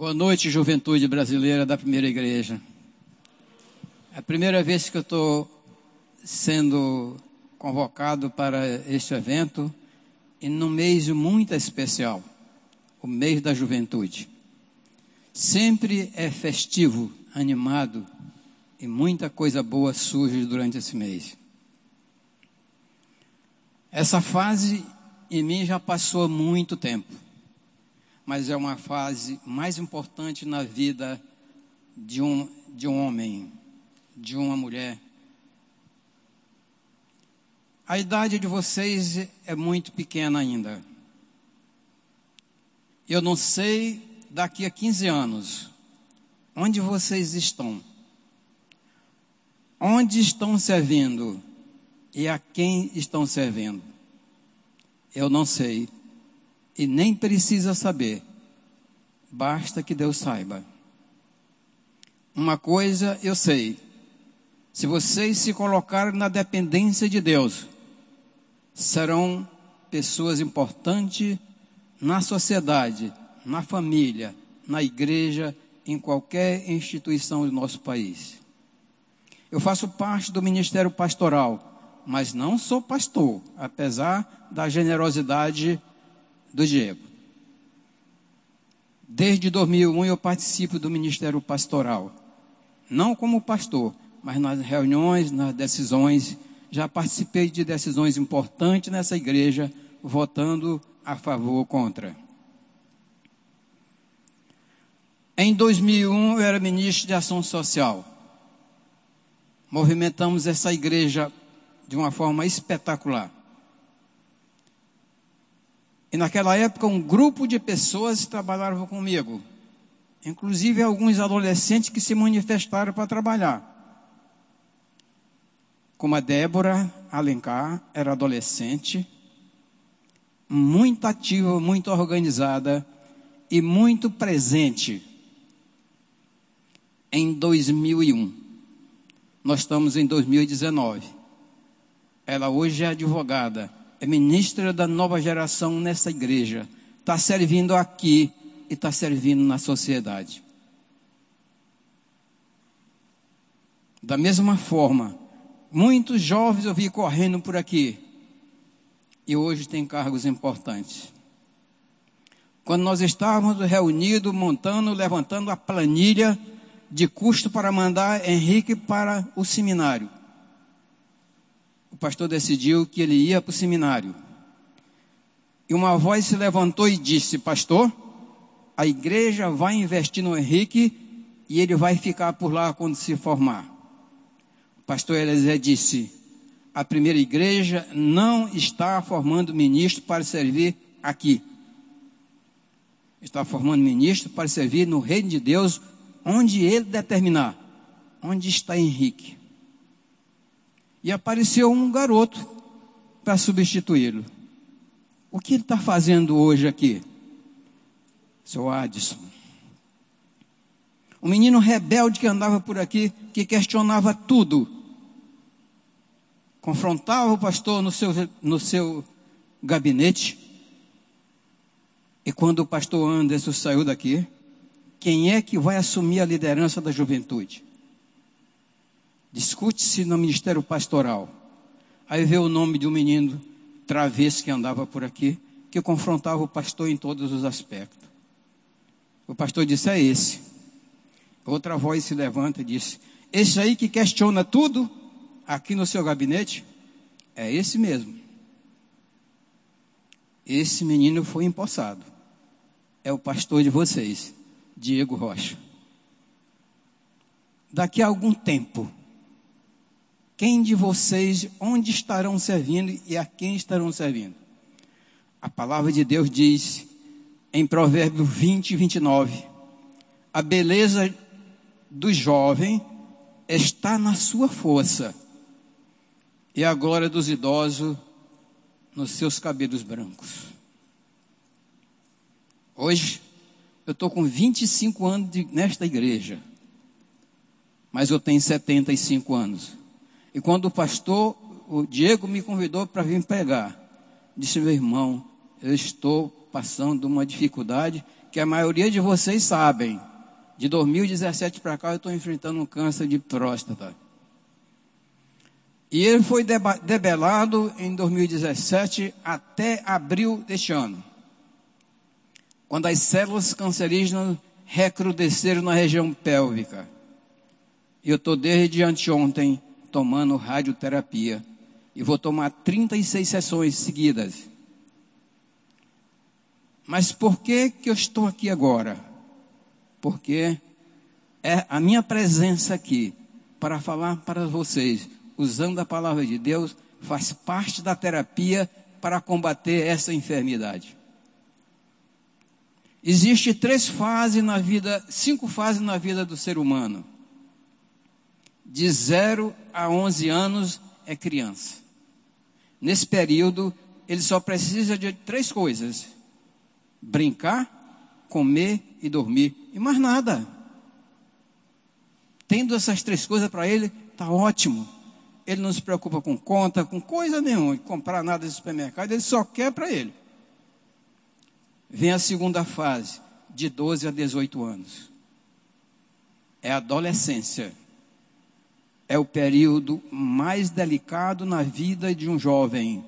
Boa noite, juventude brasileira da primeira igreja. É a primeira vez que eu estou sendo convocado para este evento e num mês muito especial, o mês da juventude. Sempre é festivo, animado e muita coisa boa surge durante esse mês. Essa fase em mim já passou há muito tempo mas é uma fase mais importante na vida de um, de um homem, de uma mulher. A idade de vocês é muito pequena ainda. Eu não sei daqui a 15 anos onde vocês estão. Onde estão servindo e a quem estão servindo. Eu não sei e nem precisa saber, basta que Deus saiba. Uma coisa eu sei: se vocês se colocarem na dependência de Deus, serão pessoas importantes na sociedade, na família, na igreja, em qualquer instituição do nosso país. Eu faço parte do ministério pastoral, mas não sou pastor, apesar da generosidade do Diego. Desde 2001 eu participo do Ministério Pastoral. Não como pastor, mas nas reuniões, nas decisões. Já participei de decisões importantes nessa igreja, votando a favor ou contra. Em 2001 eu era ministro de Ação Social. Movimentamos essa igreja de uma forma espetacular. E naquela época, um grupo de pessoas trabalhavam comigo, inclusive alguns adolescentes que se manifestaram para trabalhar. Como a Débora Alencar era adolescente, muito ativa, muito organizada e muito presente. Em 2001, nós estamos em 2019. Ela hoje é advogada é ministra da nova geração nessa igreja, está servindo aqui e está servindo na sociedade. Da mesma forma, muitos jovens eu vi correndo por aqui e hoje têm cargos importantes. Quando nós estávamos reunidos, montando, levantando a planilha de custo para mandar Henrique para o seminário pastor decidiu que ele ia para o seminário. E uma voz se levantou e disse: Pastor, a igreja vai investir no Henrique e ele vai ficar por lá quando se formar. O pastor Eliezer disse: A primeira igreja não está formando ministro para servir aqui. Está formando ministro para servir no reino de Deus, onde ele determinar. Onde está Henrique? E apareceu um garoto para substituí-lo. O que ele está fazendo hoje aqui? Seu Adson. Um menino rebelde que andava por aqui, que questionava tudo. Confrontava o pastor no seu, no seu gabinete. E quando o pastor Anderson saiu daqui, quem é que vai assumir a liderança da juventude? Discute-se no ministério pastoral. Aí vê o nome de um menino travesso que andava por aqui, que confrontava o pastor em todos os aspectos. O pastor disse: É esse. Outra voz se levanta e disse: Esse aí que questiona tudo aqui no seu gabinete, é esse mesmo. Esse menino foi empossado. É o pastor de vocês, Diego Rocha. Daqui a algum tempo, quem de vocês, onde estarão servindo e a quem estarão servindo? A palavra de Deus diz em Provérbios 20 e 29: A beleza do jovem está na sua força, e a glória dos idosos nos seus cabelos brancos. Hoje, eu estou com 25 anos de, nesta igreja, mas eu tenho 75 anos. E quando o pastor, o Diego, me convidou para vir pregar, disse: meu irmão, eu estou passando uma dificuldade que a maioria de vocês sabem. De 2017 para cá eu estou enfrentando um câncer de próstata. E ele foi debelado em 2017 até abril deste ano. Quando as células cancerígenas recrudesceram na região pélvica. E eu estou desde anteontem tomando radioterapia. E vou tomar 36 sessões seguidas. Mas por que, que eu estou aqui agora? Porque é a minha presença aqui para falar para vocês, usando a palavra de Deus, faz parte da terapia para combater essa enfermidade. Existem três fases na vida, cinco fases na vida do ser humano. De 0 a 11 anos é criança. Nesse período, ele só precisa de três coisas: brincar, comer e dormir. E mais nada. Tendo essas três coisas para ele, está ótimo. Ele não se preocupa com conta, com coisa nenhuma, comprar nada no supermercado, ele só quer para ele. Vem a segunda fase, de 12 a 18 anos. É a adolescência. É o período mais delicado na vida de um jovem.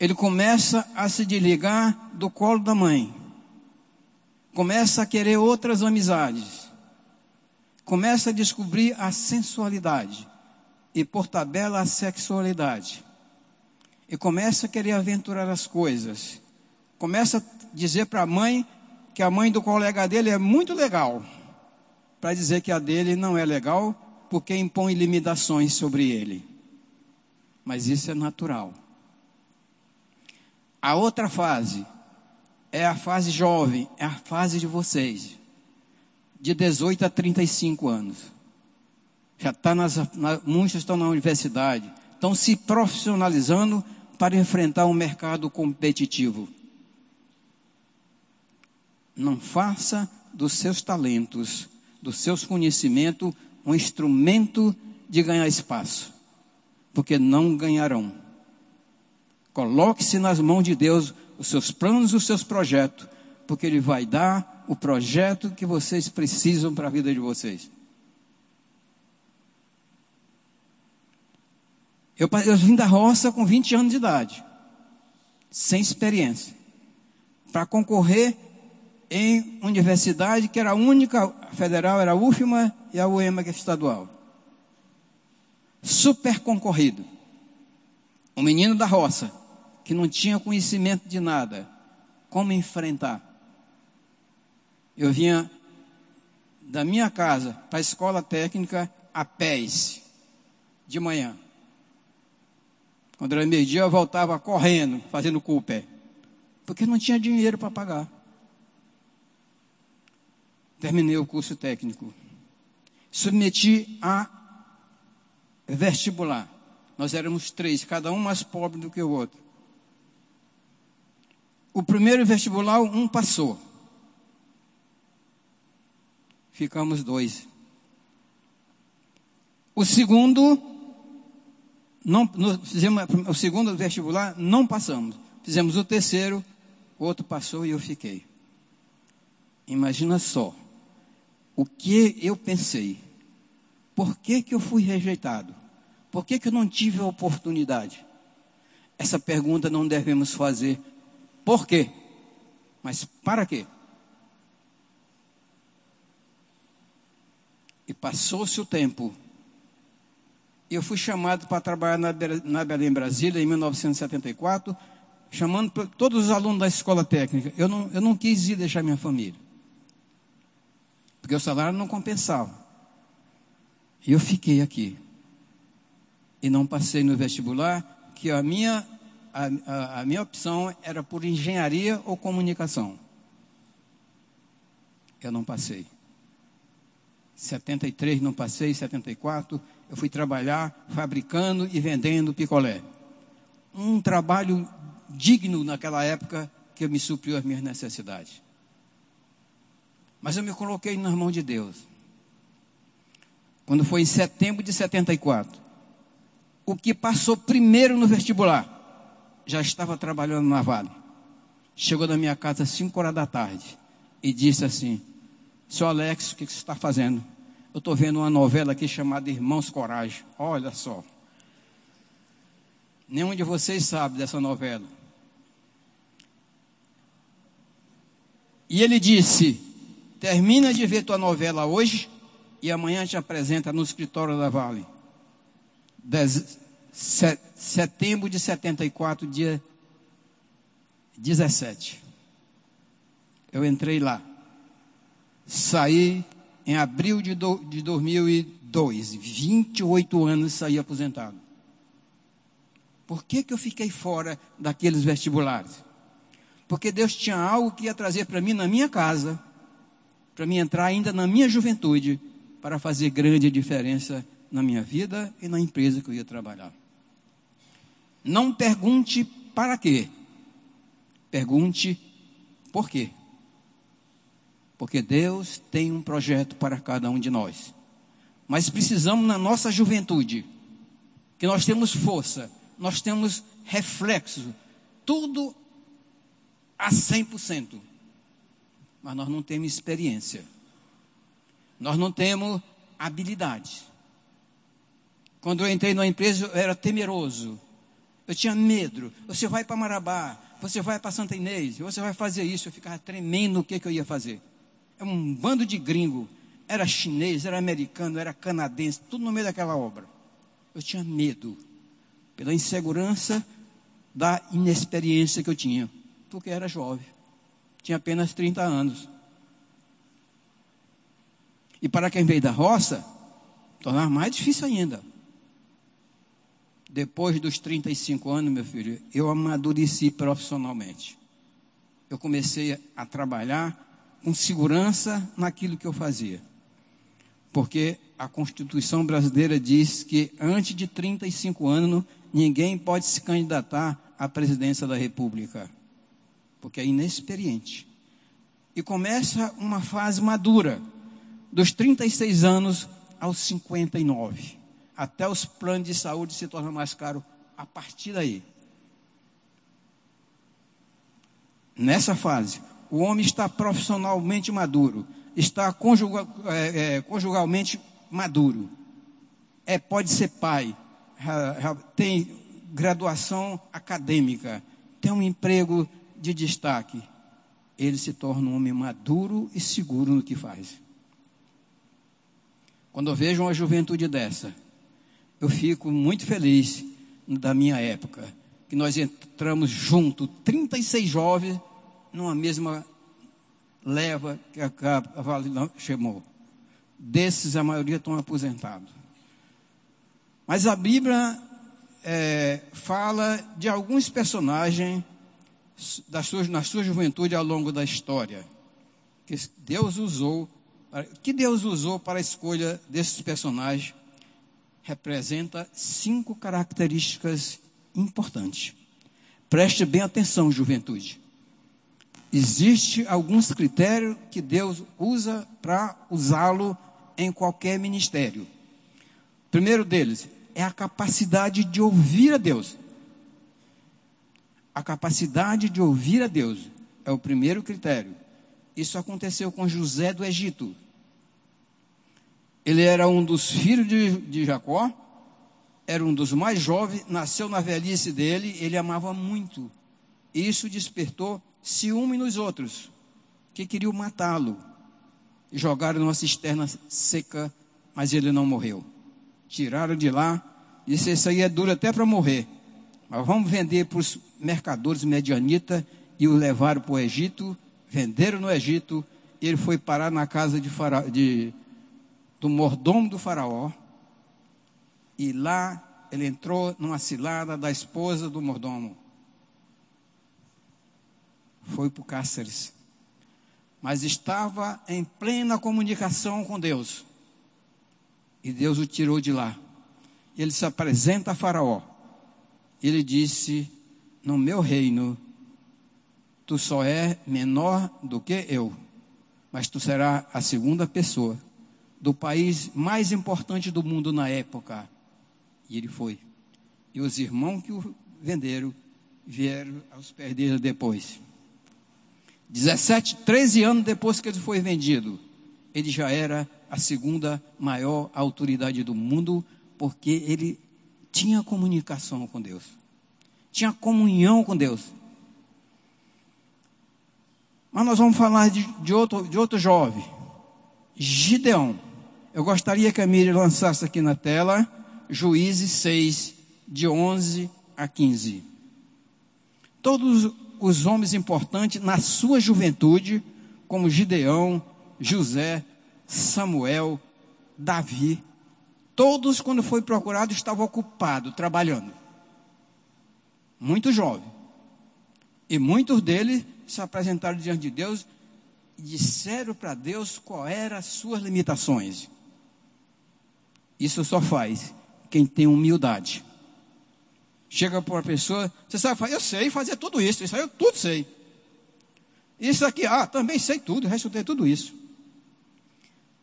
Ele começa a se desligar do colo da mãe. Começa a querer outras amizades. Começa a descobrir a sensualidade. E por tabela a sexualidade e começa a querer aventurar as coisas. Começa a dizer para a mãe que a mãe do colega dele é muito legal, para dizer que a dele não é legal, porque impõe limitações sobre ele. Mas isso é natural. A outra fase é a fase jovem, é a fase de vocês, de 18 a 35 anos. Já está nas, na, muitos estão na universidade, estão se profissionalizando para enfrentar um mercado competitivo. Não faça dos seus talentos, dos seus conhecimentos, um instrumento de ganhar espaço, porque não ganharão. Coloque-se nas mãos de Deus os seus planos, os seus projetos, porque Ele vai dar o projeto que vocês precisam para a vida de vocês. Eu, eu vim da roça com 20 anos de idade, sem experiência, para concorrer em universidade que era a única federal, era a UFMA e a UEMA que é estadual. Super concorrido. Um menino da roça, que não tinha conhecimento de nada, como enfrentar? Eu vinha da minha casa para a escola técnica a pés, de manhã. Quando era meio-dia, eu voltava correndo, fazendo culpa. Porque não tinha dinheiro para pagar. Terminei o curso técnico. Submeti a vestibular. Nós éramos três, cada um mais pobre do que o outro. O primeiro vestibular, um passou. Ficamos dois. O segundo, não, fizemos o segundo vestibular, não passamos. Fizemos o terceiro, o outro passou e eu fiquei. Imagina só, o que eu pensei. Por que, que eu fui rejeitado? Por que, que eu não tive a oportunidade? Essa pergunta não devemos fazer. Por quê? Mas para quê? E passou-se o tempo eu fui chamado para trabalhar na, na Belém Brasília em 1974, chamando todos os alunos da escola técnica. Eu não, eu não quis ir deixar minha família, porque o salário não compensava. E eu fiquei aqui. E não passei no vestibular, que a minha, a, a, a minha opção era por engenharia ou comunicação. Eu não passei. 73 não passei, 74 eu fui trabalhar fabricando e vendendo picolé. Um trabalho digno naquela época que me supriu as minhas necessidades. Mas eu me coloquei nas mãos de Deus. Quando foi em setembro de 74, o que passou primeiro no vestibular já estava trabalhando na Vale. chegou na minha casa às 5 horas da tarde e disse assim: Seu Alex, o que você está fazendo? Eu estou vendo uma novela aqui chamada Irmãos Coragem. Olha só. Nenhum de vocês sabe dessa novela. E ele disse: Termina de ver tua novela hoje e amanhã te apresenta no escritório da Vale. Dez, set, setembro de 74, dia 17. Eu entrei lá. Saí em abril de, do, de 2002. 28 anos saí aposentado. Por que, que eu fiquei fora daqueles vestibulares? Porque Deus tinha algo que ia trazer para mim na minha casa, para mim entrar ainda na minha juventude, para fazer grande diferença na minha vida e na empresa que eu ia trabalhar. Não pergunte para quê. Pergunte por quê. Porque Deus tem um projeto para cada um de nós. Mas precisamos, na nossa juventude, que nós temos força, nós temos reflexo, tudo a 100%. Mas nós não temos experiência. Nós não temos habilidade. Quando eu entrei na empresa, eu era temeroso. Eu tinha medo. Você vai para Marabá, você vai para Santa Inês, você vai fazer isso. Eu ficava tremendo o que, que eu ia fazer. É um bando de gringo. Era chinês, era americano, era canadense, tudo no meio daquela obra. Eu tinha medo, pela insegurança da inexperiência que eu tinha, porque era jovem. Tinha apenas 30 anos. E para quem veio da roça, tornava mais difícil ainda. Depois dos 35 anos, meu filho, eu amadureci profissionalmente. Eu comecei a trabalhar com segurança naquilo que eu fazia. Porque a Constituição brasileira diz que antes de 35 anos ninguém pode se candidatar à presidência da República, porque é inexperiente. E começa uma fase madura, dos 36 anos aos 59 até os planos de saúde se tornam mais caros a partir daí. Nessa fase, o homem está profissionalmente maduro, está é, é, conjugalmente maduro, é, pode ser pai, tem graduação acadêmica, tem um emprego de destaque. Ele se torna um homem maduro e seguro no que faz. Quando eu vejo uma juventude dessa, eu fico muito feliz da minha época, que nós entramos junto, 36 jovens, numa mesma leva que a, a Vale chamou. Desses, a maioria estão aposentados. Mas a Bíblia é, fala de alguns personagens da sua, na sua juventude ao longo da história, que Deus usou, que Deus usou para a escolha desses personagens representa cinco características importantes. Preste bem atenção, juventude. Existem alguns critérios que Deus usa para usá-lo em qualquer ministério. Primeiro deles é a capacidade de ouvir a Deus. A capacidade de ouvir a Deus é o primeiro critério. Isso aconteceu com José do Egito. Ele era um dos filhos de, de Jacó, era um dos mais jovens, nasceu na velhice dele, ele amava muito. Isso despertou ciúme nos outros, que queriam matá-lo. Jogaram numa cisterna seca, mas ele não morreu. Tiraram de lá, disse: Isso aí é duro até para morrer. Mas vamos vender para os mercadores medianitas e o levaram para o Egito. Venderam no Egito. Ele foi parar na casa de, fara, de do mordomo do faraó. E lá ele entrou numa cilada da esposa do mordomo. Foi para o Cáceres. Mas estava em plena comunicação com Deus. E Deus o tirou de lá. Ele se apresenta a Faraó. Ele disse: No meu reino, tu só é menor do que eu, mas tu serás a segunda pessoa do país mais importante do mundo na época. E ele foi. E os irmãos que o venderam vieram aos pés dele depois. 17, 13 anos depois que ele foi vendido, ele já era a segunda maior autoridade do mundo, porque ele tinha comunicação com Deus, tinha comunhão com Deus. Mas nós vamos falar de, de, outro, de outro jovem, Gideão. Eu gostaria que a Miriam lançasse aqui na tela, Juízes 6, de 11 a 15. Todos os homens importantes na sua juventude, como Gideão, José, Samuel, Davi, todos, quando foi procurado, estavam ocupados, trabalhando. Muito jovem. E muitos deles se apresentaram diante de Deus e disseram para Deus qual eram as suas limitações. Isso só faz quem tem humildade. Chega para uma pessoa, você sabe, eu sei fazer tudo isso, isso aí eu tudo sei. Isso aqui, ah, também sei tudo, resto tudo isso.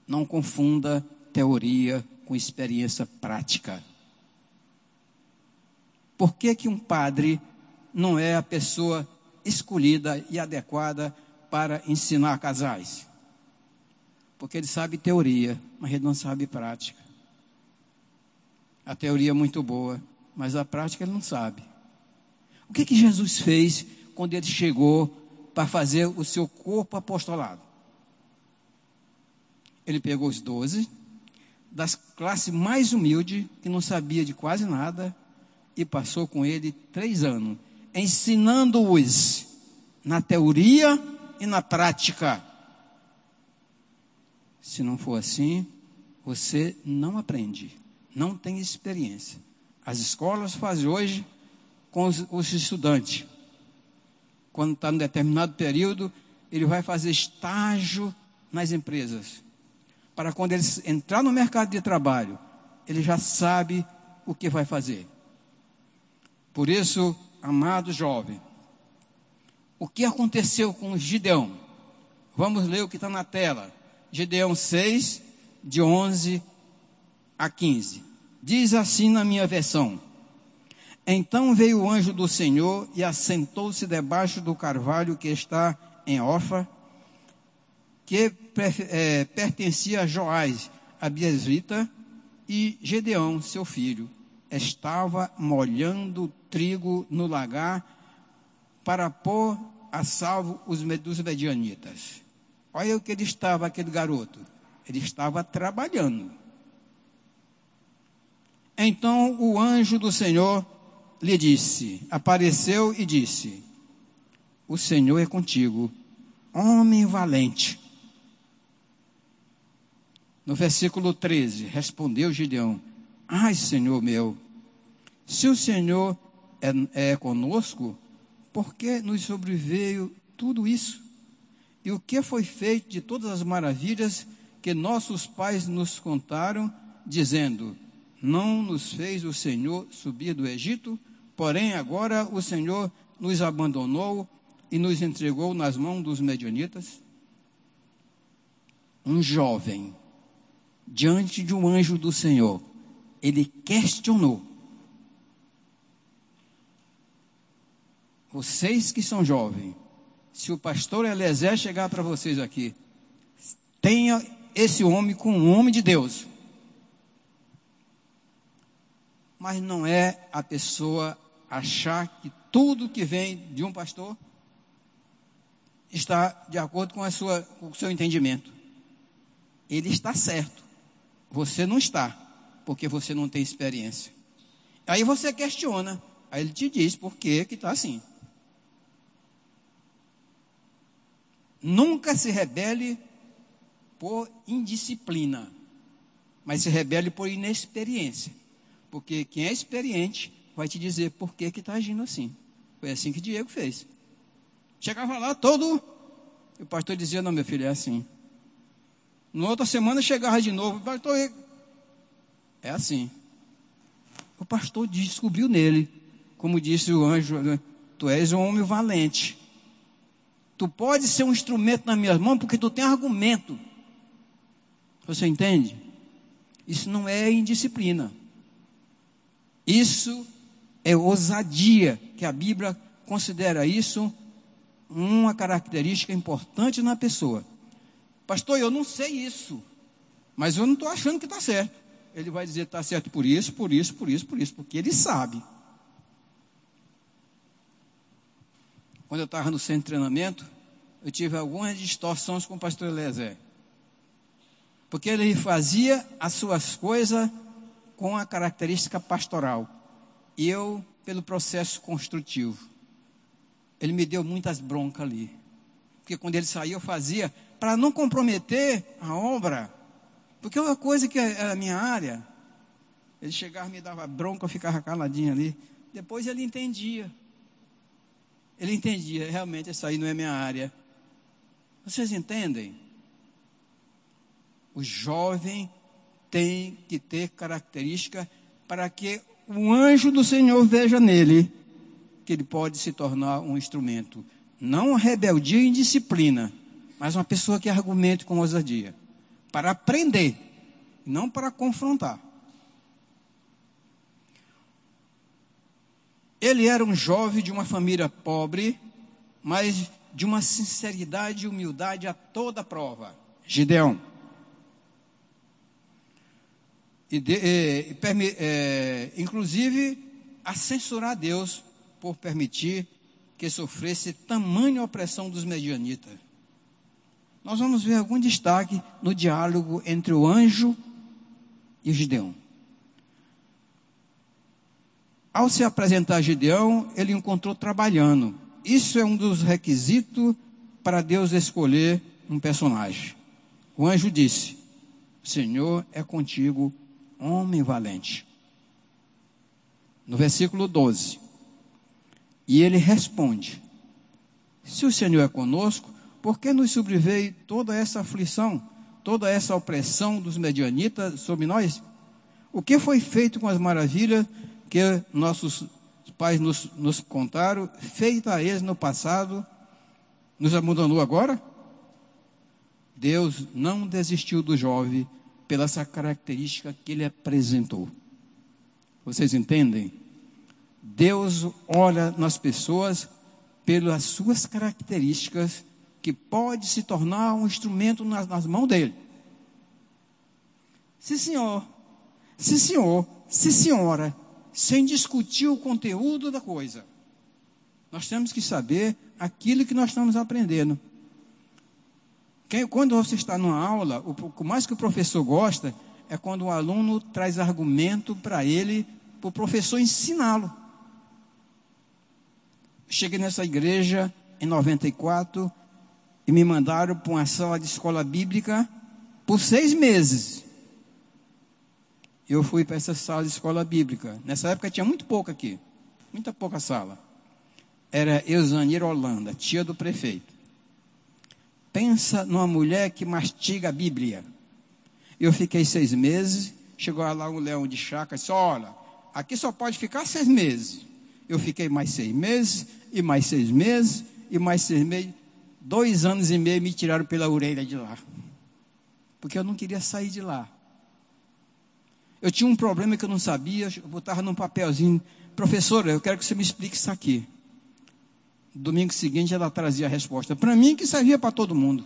Não confunda teoria com experiência prática. Por que, que um padre não é a pessoa escolhida e adequada para ensinar casais? Porque ele sabe teoria, mas ele não sabe prática. A teoria é muito boa, mas a prática ele não sabe. O que que Jesus fez quando ele chegou para fazer o seu corpo apostolado? Ele pegou os doze, das classes mais humildes, que não sabia de quase nada, e passou com ele três anos, ensinando-os na teoria e na prática. Se não for assim, você não aprende, não tem experiência. As escolas fazem hoje com os, os estudantes. Quando está em determinado período, ele vai fazer estágio nas empresas. Para quando ele entrar no mercado de trabalho, ele já sabe o que vai fazer. Por isso, amado jovem, o que aconteceu com Gideão? Vamos ler o que está na tela. Gideão 6, de 11 a 15. Diz assim na minha versão: Então veio o anjo do Senhor e assentou-se debaixo do carvalho que está em Orfa, que é, pertencia a Joás, a Biesrita, e Gedeão, seu filho, estava molhando trigo no lagar para pôr a salvo os dos medianitas. Olha o que ele estava, aquele garoto. Ele estava trabalhando. Então o anjo do Senhor lhe disse, apareceu e disse: O Senhor é contigo, homem valente. No versículo 13, respondeu Gideão: Ai, Senhor meu, se o Senhor é, é conosco, por que nos sobreveio tudo isso? E o que foi feito de todas as maravilhas que nossos pais nos contaram, dizendo: não nos fez o Senhor subir do Egito, porém agora o Senhor nos abandonou e nos entregou nas mãos dos medianitas? Um jovem, diante de um anjo do Senhor, ele questionou. Vocês que são jovens, se o pastor Eliezer chegar para vocês aqui, tenha esse homem com um homem de Deus. mas não é a pessoa achar que tudo que vem de um pastor está de acordo com, a sua, com o seu entendimento. Ele está certo. Você não está, porque você não tem experiência. Aí você questiona. Aí ele te diz por que está assim. Nunca se rebele por indisciplina, mas se rebele por inexperiência. Porque quem é experiente vai te dizer por que está agindo assim. Foi assim que Diego fez. Chegava lá todo. E o pastor dizia: Não, meu filho, é assim. Na outra semana chegava de novo. Pastor, é assim. O pastor descobriu nele, como disse o anjo: Tu és um homem valente. Tu pode ser um instrumento nas minhas mãos porque tu tem argumento. Você entende? Isso não é indisciplina. Isso é ousadia, que a Bíblia considera isso uma característica importante na pessoa. Pastor, eu não sei isso, mas eu não estou achando que está certo. Ele vai dizer está certo por isso, por isso, por isso, por isso, porque ele sabe. Quando eu estava no centro de treinamento, eu tive algumas distorções com o pastor Eliezer. Porque ele fazia as suas coisas com a característica pastoral. E eu, pelo processo construtivo. Ele me deu muitas broncas ali. Porque quando ele saiu, eu fazia para não comprometer a obra. Porque é uma coisa que era a minha área. Ele chegava, me dava bronca, eu ficava caladinho ali. Depois ele entendia. Ele entendia, realmente, isso aí não é minha área. Vocês entendem? O jovem tem que ter característica para que o anjo do Senhor veja nele que ele pode se tornar um instrumento. Não rebeldia e indisciplina, mas uma pessoa que argumente com ousadia. Para aprender, não para confrontar. Ele era um jovem de uma família pobre, mas de uma sinceridade e humildade a toda prova. Gideão. E de, e, é, inclusive a censurar Deus por permitir que sofresse tamanha opressão dos medianitas. Nós vamos ver algum destaque no diálogo entre o anjo e Gideão. Ao se apresentar a Gideão, ele encontrou trabalhando. Isso é um dos requisitos para Deus escolher um personagem. O anjo disse: Senhor é contigo, homem valente. No versículo 12. E ele responde: Se o Senhor é conosco, por que nos sobreveio toda essa aflição, toda essa opressão dos medianitas sobre nós? O que foi feito com as maravilhas que nossos pais nos, nos contaram, feita a eles no passado, nos abandonou agora? Deus não desistiu do jovem pela essa característica que ele apresentou. Vocês entendem? Deus olha nas pessoas pelas suas características que pode se tornar um instrumento nas, nas mãos dele. Sim, senhor. Sim, senhor. Sim, senhora. Sem discutir o conteúdo da coisa. Nós temos que saber aquilo que nós estamos aprendendo. Quando você está numa aula, o mais que o professor gosta é quando o aluno traz argumento para ele, para o professor ensiná-lo. Cheguei nessa igreja em 94 e me mandaram para uma sala de escola bíblica por seis meses. Eu fui para essa sala de escola bíblica. Nessa época tinha muito pouco aqui, muita pouca sala. Era Eusanira Holanda, tia do prefeito. Pensa numa mulher que mastiga a Bíblia. Eu fiquei seis meses, chegou lá um leão de chácara e disse, olha, aqui só pode ficar seis meses. Eu fiquei mais seis meses, e mais seis meses, e mais seis meses. Dois anos e meio me tiraram pela orelha de lá. Porque eu não queria sair de lá. Eu tinha um problema que eu não sabia, eu botava num papelzinho, professora, eu quero que você me explique isso aqui. Domingo seguinte ela trazia a resposta. Para mim que servia para todo mundo.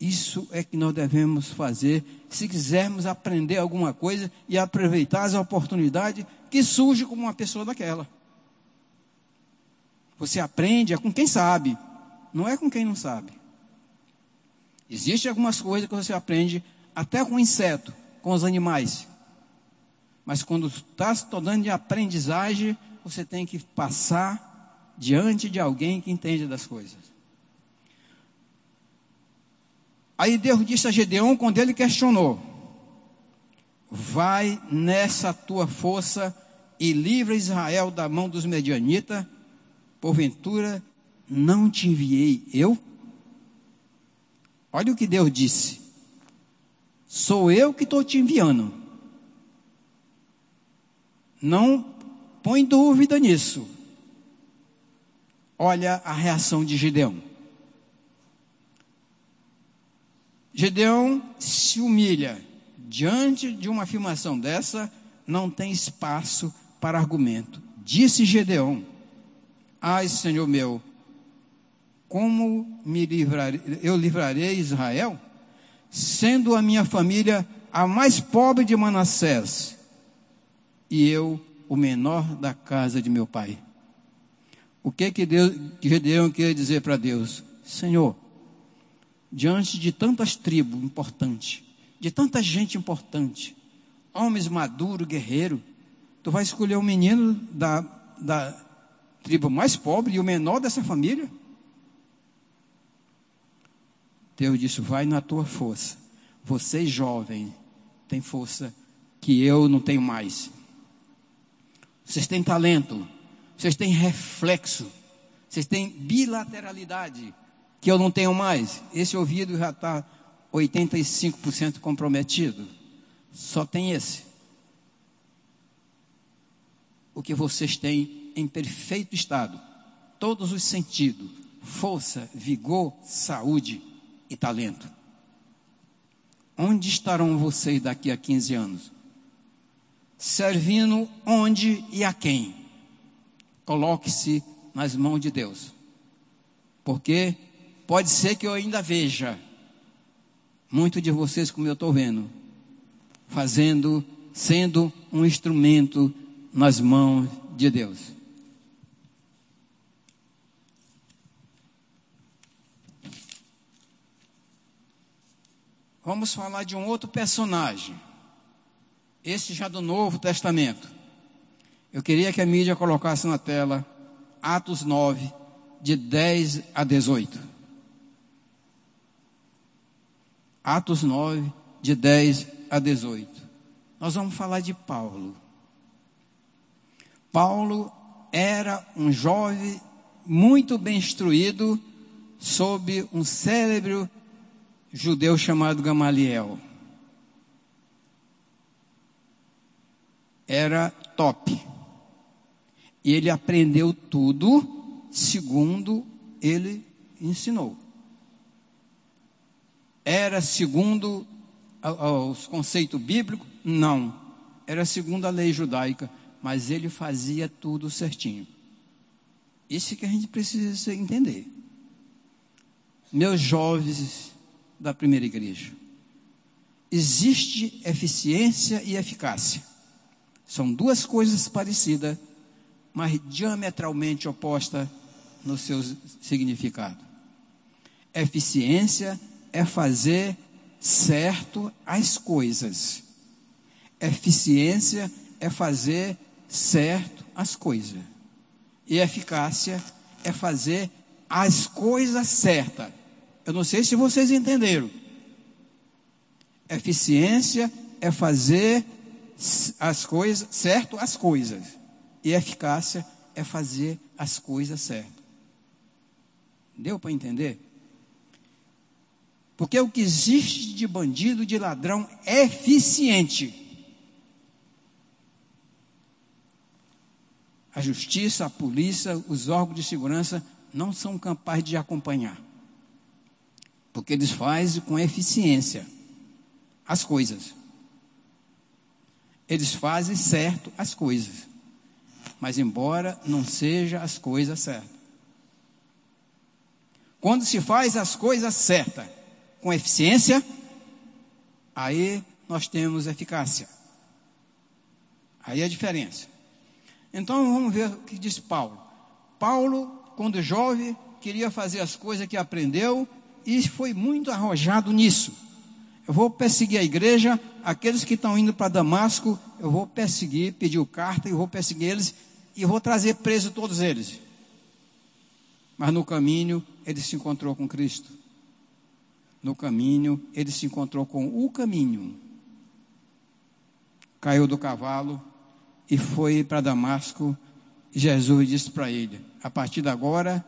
Isso é que nós devemos fazer se quisermos aprender alguma coisa e aproveitar as oportunidades que surgem com uma pessoa daquela. Você aprende é com quem sabe, não é com quem não sabe. Existem algumas coisas que você aprende até com inseto, com os animais. Mas quando está se tornando de aprendizagem, você tem que passar diante de alguém que entende das coisas. Aí Deus disse a Gedeão quando ele questionou: Vai nessa tua força e livra Israel da mão dos medianitas, porventura não te enviei eu? Olha o que Deus disse: Sou eu que estou te enviando. Não põe dúvida nisso. Olha a reação de Gideão. Gideão se humilha. Diante de uma afirmação dessa, não tem espaço para argumento. Disse Gedeão: Ai, Senhor meu, como me livrarei, eu livrarei Israel, sendo a minha família a mais pobre de Manassés, e eu o menor da casa de meu pai. O que que Deus, Gedeão queria dizer para Deus? Senhor, diante de tantas tribos importantes, de tanta gente importante, homens maduros, guerreiros, tu vai escolher o menino da, da tribo mais pobre e o menor dessa família? Deus disse: vai na tua força. Você jovem tem força que eu não tenho mais. Vocês têm talento, vocês têm reflexo, vocês têm bilateralidade que eu não tenho mais. Esse ouvido já está 85% comprometido. Só tem esse. O que vocês têm em perfeito estado, todos os sentidos, força, vigor, saúde e talento. Onde estarão vocês daqui a 15 anos? Servindo onde e a quem? Coloque-se nas mãos de Deus. Porque pode ser que eu ainda veja muito de vocês, como eu estou vendo, fazendo, sendo um instrumento nas mãos de Deus. Vamos falar de um outro personagem. Esse já do Novo Testamento. Eu queria que a mídia colocasse na tela Atos 9, de 10 a 18. Atos 9, de 10 a 18. Nós vamos falar de Paulo. Paulo era um jovem muito bem instruído sob um cérebro judeu chamado Gamaliel. Era top. E ele aprendeu tudo segundo ele ensinou. Era segundo os conceitos bíblicos? Não. Era segundo a lei judaica, mas ele fazia tudo certinho. Isso que a gente precisa entender. Meus jovens da primeira igreja. Existe eficiência e eficácia. São duas coisas parecidas, mas diametralmente opostas no seu significado. Eficiência é fazer certo as coisas. Eficiência é fazer certo as coisas. E eficácia é fazer as coisas certas eu não sei se vocês entenderam. Eficiência é fazer as coisas, certo as coisas. E eficácia é fazer as coisas certas. Deu para entender? Porque o que existe de bandido, de ladrão, é eficiente. A justiça, a polícia, os órgãos de segurança não são capazes de acompanhar. Porque eles fazem com eficiência as coisas. Eles fazem certo as coisas. Mas embora não seja as coisas certas. Quando se faz as coisas certas com eficiência, aí nós temos eficácia. Aí é a diferença. Então vamos ver o que diz Paulo. Paulo, quando jovem, queria fazer as coisas que aprendeu e foi muito arrojado nisso. Eu vou perseguir a igreja, aqueles que estão indo para Damasco, eu vou perseguir, pediu carta, eu vou perseguir eles e vou trazer preso todos eles. Mas no caminho ele se encontrou com Cristo. No caminho ele se encontrou com o caminho. Caiu do cavalo e foi para Damasco. Jesus disse para ele: A partir de agora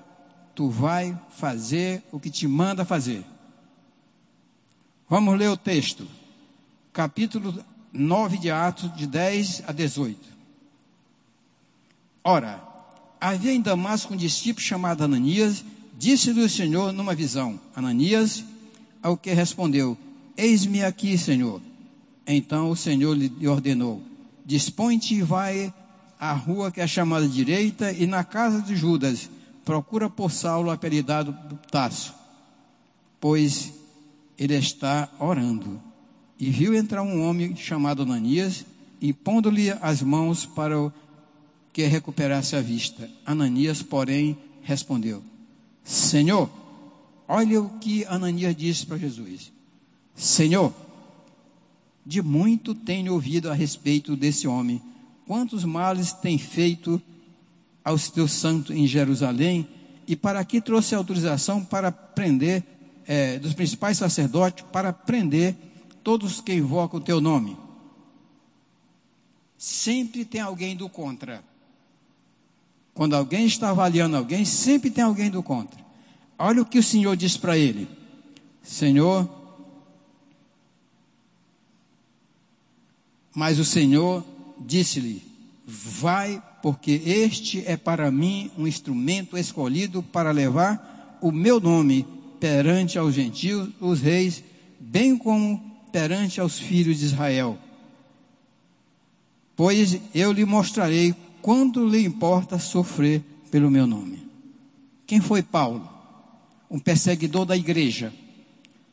tu vai fazer o que te manda fazer. Vamos ler o texto. Capítulo 9 de Atos, de 10 a 18. Ora, havia em Damasco um discípulo chamado Ananias, disse-lhe o Senhor numa visão: Ananias, ao que respondeu: Eis-me aqui, Senhor. Então o Senhor lhe ordenou: Dispõe-te e vai à rua que é chamada direita, e na casa de Judas procura por Saulo, apelidado Tasso, pois ele está orando. E viu entrar um homem chamado Ananias, e pondo-lhe as mãos para que recuperasse a vista. Ananias, porém, respondeu: Senhor, olha o que Ananias disse para Jesus: Senhor, de muito tenho ouvido a respeito desse homem. Quantos males tem feito aos teus santos em Jerusalém? E para aqui trouxe autorização para prender, é, dos principais sacerdotes, para prender todos que invocam o teu nome. Sempre tem alguém do contra. Quando alguém está avaliando alguém, sempre tem alguém do contra. Olha o que o Senhor diz para ele: Senhor, mas o Senhor disse-lhe: Vai, porque este é para mim um instrumento escolhido para levar o meu nome perante aos gentios, os reis, bem como perante aos filhos de Israel. Pois eu lhe mostrarei quanto lhe importa sofrer pelo meu nome. Quem foi Paulo? Um perseguidor da igreja.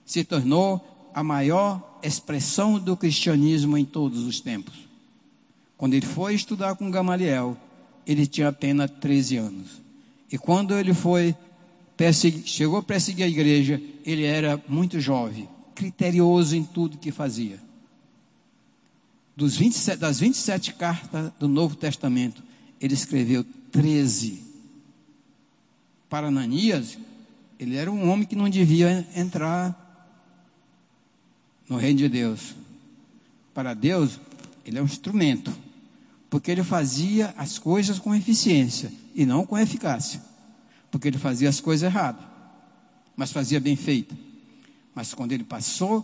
Se tornou a maior expressão do cristianismo em todos os tempos. Quando ele foi estudar com Gamaliel, ele tinha apenas 13 anos. E quando ele foi chegou a perseguir a igreja, ele era muito jovem, criterioso em tudo que fazia. Dos 27, das 27 cartas do Novo Testamento, ele escreveu 13. Para Ananias, ele era um homem que não devia entrar no reino de Deus. Para Deus, ele é um instrumento, porque ele fazia as coisas com eficiência e não com eficácia, porque ele fazia as coisas erradas, mas fazia bem feita. Mas quando ele passou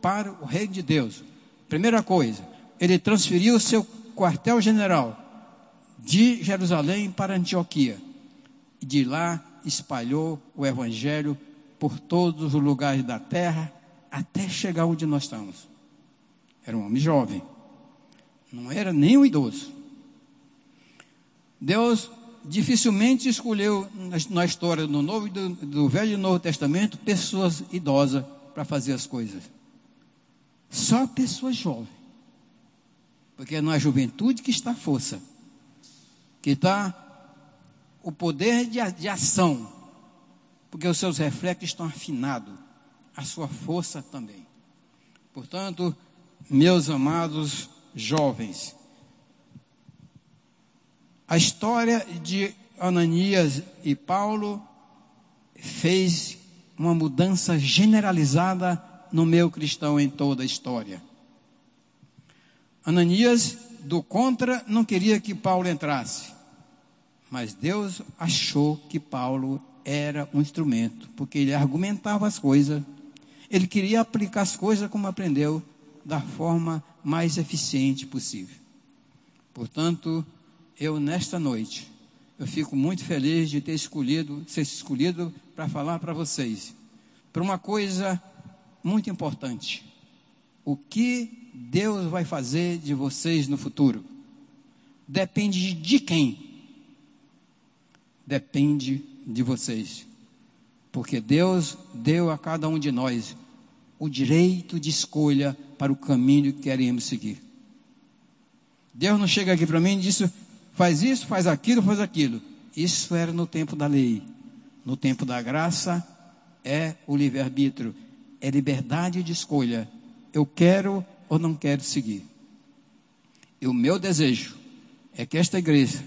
para o reino de Deus, primeira coisa, ele transferiu o seu quartel-general de Jerusalém para Antioquia. E de lá espalhou o evangelho por todos os lugares da terra, até chegar onde nós estamos. Era um homem jovem, não era nem um idoso. Deus dificilmente escolheu na história do Novo do, do Velho e Novo Testamento pessoas idosas para fazer as coisas. Só pessoas jovens. Porque é na juventude que está a força, que está o poder de, de ação, porque os seus reflexos estão afinados, a sua força também. Portanto, meus amados jovens, a história de Ananias e Paulo fez uma mudança generalizada no meu cristão em toda a história. Ananias, do contra, não queria que Paulo entrasse. Mas Deus achou que Paulo era um instrumento, porque ele argumentava as coisas, ele queria aplicar as coisas como aprendeu, da forma mais eficiente possível. Portanto, eu nesta noite, eu fico muito feliz de ter escolhido, ser escolhido para falar para vocês, para uma coisa muito importante. O que Deus vai fazer de vocês no futuro? Depende de quem? Depende de vocês. Porque Deus deu a cada um de nós o direito de escolha para o caminho que queremos seguir. Deus não chega aqui para mim e disse: faz isso, faz aquilo, faz aquilo. Isso era no tempo da lei. No tempo da graça é o livre-arbítrio, é liberdade de escolha. Eu quero ou não quero seguir. E o meu desejo é que esta igreja,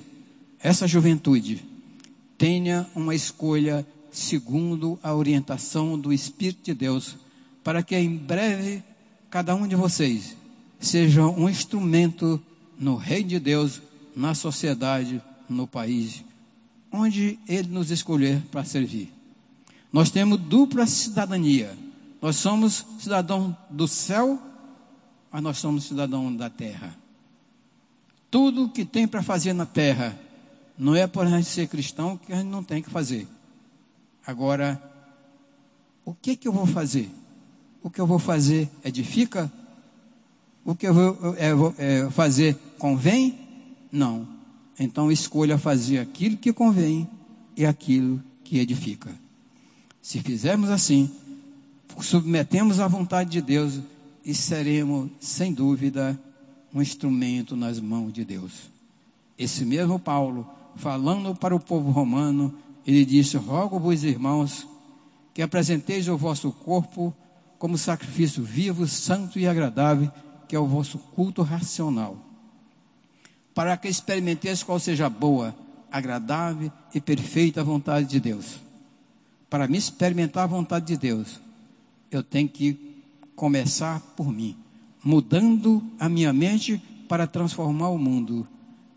essa juventude, tenha uma escolha segundo a orientação do Espírito de Deus, para que em breve cada um de vocês seja um instrumento no reino de Deus, na sociedade, no país, onde Ele nos escolher para servir. Nós temos dupla cidadania. Nós somos cidadãos do céu mas nós somos cidadãos da terra. Tudo que tem para fazer na terra, não é por a gente ser cristão que a gente não tem que fazer. Agora, o que que eu vou fazer? O que eu vou fazer edifica? O que eu vou, é, é, fazer convém? Não. Então escolha fazer aquilo que convém e aquilo que edifica. Se fizermos assim, submetemos à vontade de Deus e seremos, sem dúvida, um instrumento nas mãos de Deus. Esse mesmo Paulo, falando para o povo romano, ele disse: Rogo-vos, irmãos, que apresenteis o vosso corpo como sacrifício vivo, santo e agradável, que é o vosso culto racional, para que experimenteis qual seja a boa, agradável e perfeita vontade de Deus. Para me experimentar a vontade de Deus, eu tenho que começar por mim, mudando a minha mente para transformar o mundo.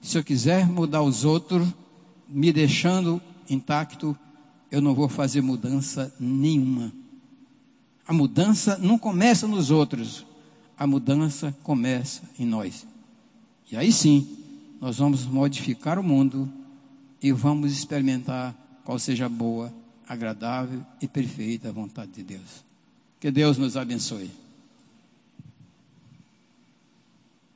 Se eu quiser mudar os outros, me deixando intacto, eu não vou fazer mudança nenhuma. A mudança não começa nos outros, a mudança começa em nós. E aí sim, nós vamos modificar o mundo e vamos experimentar qual seja a boa, agradável e perfeita vontade de Deus. Que Deus nos abençoe.